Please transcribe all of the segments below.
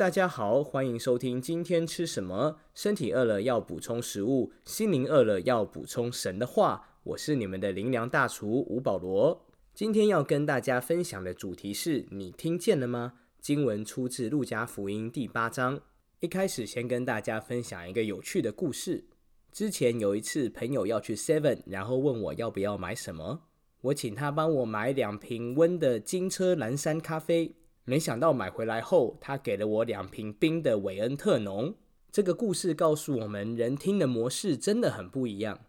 大家好，欢迎收听今天吃什么。身体饿了要补充食物，心灵饿了要补充神的话。我是你们的灵粮大厨吴保罗。今天要跟大家分享的主题是你听见了吗？经文出自路加福音第八章。一开始先跟大家分享一个有趣的故事。之前有一次朋友要去 Seven，然后问我要不要买什么，我请他帮我买两瓶温的金车蓝山咖啡。没想到买回来后，他给了我两瓶冰的韦恩特浓。这个故事告诉我们，人听的模式真的很不一样。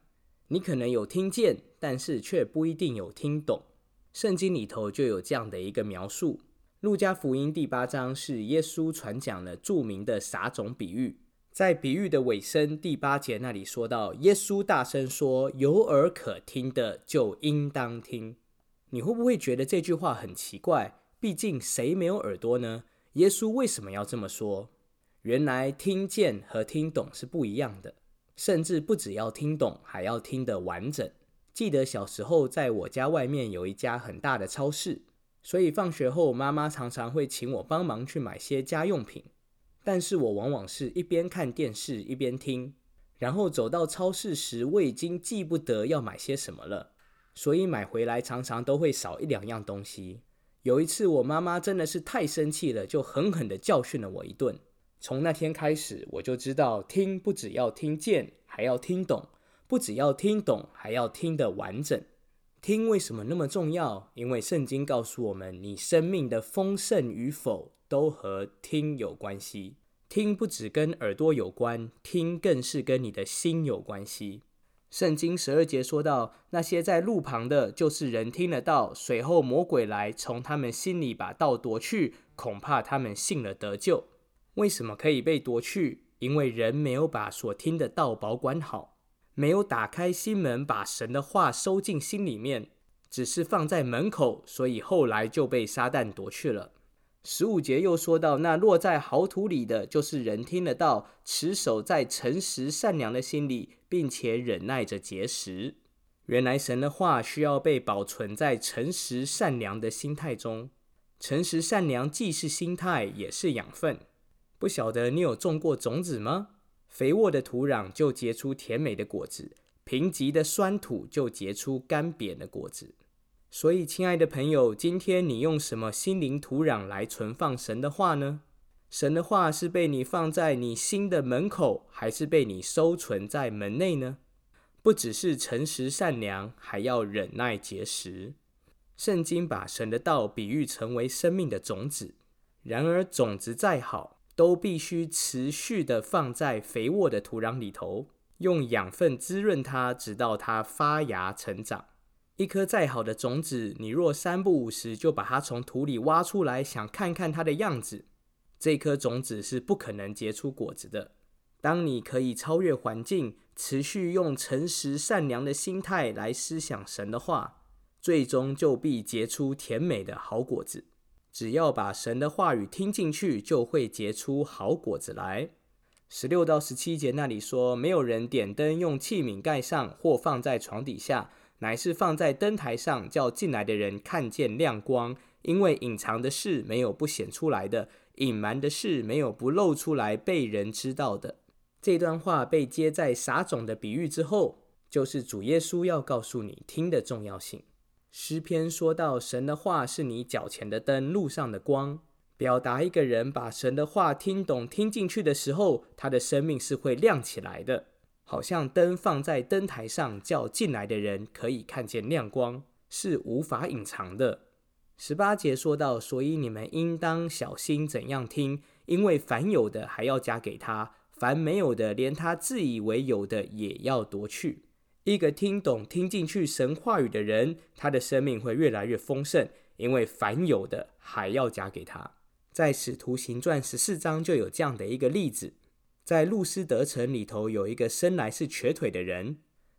你可能有听见，但是却不一定有听懂。圣经里头就有这样的一个描述：路加福音第八章是耶稣传讲了著名的撒种比喻。在比喻的尾声第八节那里说到，耶稣大声说：“有耳可听的就应当听。”你会不会觉得这句话很奇怪？毕竟谁没有耳朵呢？耶稣为什么要这么说？原来听见和听懂是不一样的，甚至不只要听懂，还要听得完整。记得小时候在我家外面有一家很大的超市，所以放学后妈妈常常会请我帮忙去买些家用品。但是我往往是一边看电视一边听，然后走到超市时，我已经记不得要买些什么了，所以买回来常常都会少一两样东西。有一次，我妈妈真的是太生气了，就狠狠地教训了我一顿。从那天开始，我就知道听不只要听见，还要听懂；不只要听懂，还要听得完整。听为什么那么重要？因为圣经告诉我们，你生命的丰盛与否都和听有关系。听不只跟耳朵有关，听更是跟你的心有关系。圣经十二节说到，那些在路旁的，就是人听得到，随后魔鬼来从他们心里把道夺去，恐怕他们信了得救。为什么可以被夺去？因为人没有把所听的道保管好，没有打开心门，把神的话收进心里面，只是放在门口，所以后来就被撒旦夺去了。十五节又说到，那落在好土里的，就是人听得到，持守在诚实善良的心里，并且忍耐着结实。原来神的话需要被保存在诚实善良的心态中。诚实善良既是心态，也是养分。不晓得你有种过种子吗？肥沃的土壤就结出甜美的果子，贫瘠的酸土就结出干瘪的果子。所以，亲爱的朋友，今天你用什么心灵土壤来存放神的话呢？神的话是被你放在你心的门口，还是被你收存在门内呢？不只是诚实善良，还要忍耐结实。圣经把神的道比喻成为生命的种子，然而种子再好，都必须持续的放在肥沃的土壤里头，用养分滋润它，直到它发芽成长。一颗再好的种子，你若三不五时就把它从土里挖出来，想看看它的样子，这颗种子是不可能结出果子的。当你可以超越环境，持续用诚实善良的心态来思想神的话，最终就必结出甜美的好果子。只要把神的话语听进去，就会结出好果子来。十六到十七节那里说，没有人点灯用器皿盖上，或放在床底下。乃是放在灯台上，叫进来的人看见亮光。因为隐藏的事没有不显出来的，隐瞒的事没有不露出来被人知道的。这段话被接在撒种的比喻之后，就是主耶稣要告诉你听的重要性。诗篇说到，神的话是你脚前的灯，路上的光，表达一个人把神的话听懂、听进去的时候，他的生命是会亮起来的。好像灯放在灯台上，叫进来的人可以看见亮光，是无法隐藏的。十八节说到，所以你们应当小心怎样听，因为凡有的还要加给他，凡没有的，连他自以为有的也要夺去。一个听懂、听进去神话语的人，他的生命会越来越丰盛，因为凡有的还要加给他。在使徒行传十四章就有这样的一个例子。在路斯德城里头，有一个生来是瘸腿的人，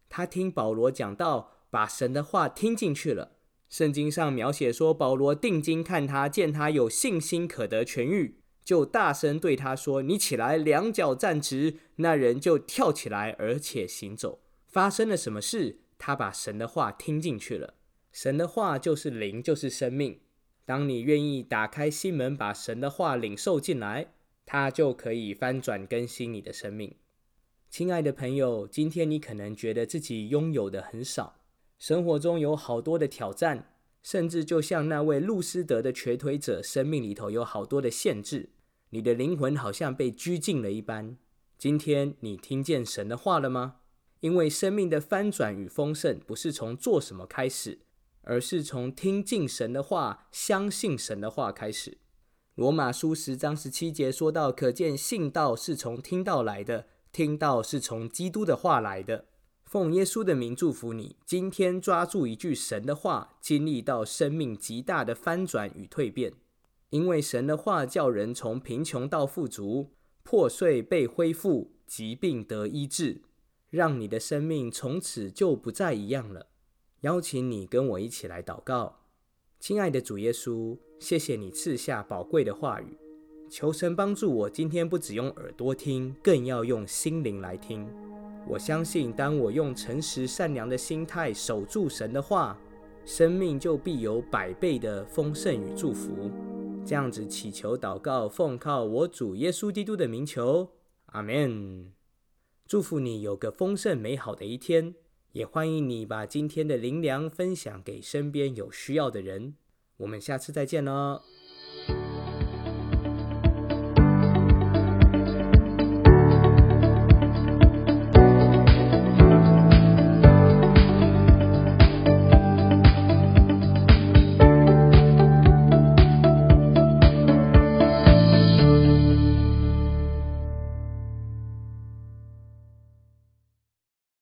他听保罗讲道，把神的话听进去了。圣经上描写说，保罗定睛看他，见他有信心可得痊愈，就大声对他说：“你起来，两脚站直。”那人就跳起来，而且行走。发生了什么事？他把神的话听进去了。神的话就是灵，就是生命。当你愿意打开心门，把神的话领受进来。它就可以翻转更新你的生命。亲爱的朋友，今天你可能觉得自己拥有的很少，生活中有好多的挑战，甚至就像那位路斯德的瘸腿者，生命里头有好多的限制，你的灵魂好像被拘禁了一般。今天你听见神的话了吗？因为生命的翻转与丰盛，不是从做什么开始，而是从听进神的话、相信神的话开始。罗马书十章十七节说到：“可见信道是从听到来的，听到是从基督的话来的。”奉耶稣的名祝福你，今天抓住一句神的话，经历到生命极大的翻转与蜕变。因为神的话叫人从贫穷到富足，破碎被恢复，疾病得医治。让你的生命从此就不再一样了。邀请你跟我一起来祷告，亲爱的主耶稣，谢谢你赐下宝贵的话语，求神帮助我今天不只用耳朵听，更要用心灵来听。我相信，当我用诚实善良的心态守住神的话，生命就必有百倍的丰盛与祝福。这样子祈求祷告，奉靠我主耶稣基督的名求，阿门。祝福你有个丰盛美好的一天，也欢迎你把今天的灵粮分享给身边有需要的人。我们下次再见了。